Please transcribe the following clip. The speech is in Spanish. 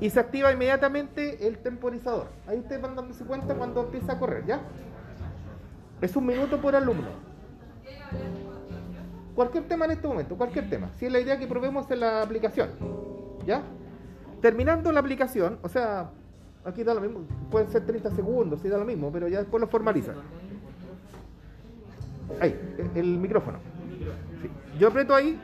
y se activa inmediatamente el temporizador. Ahí ustedes van dándose cuenta cuando empieza a correr, ¿ya? Es un minuto por alumno. Cualquier tema en este momento, cualquier tema. Si es la idea que probemos en la aplicación, ¿ya? Terminando la aplicación, o sea, aquí da lo mismo, pueden ser 30 segundos, si da lo mismo, pero ya después lo formalizan. Ahí, el micrófono. Sí. Yo aprieto ahí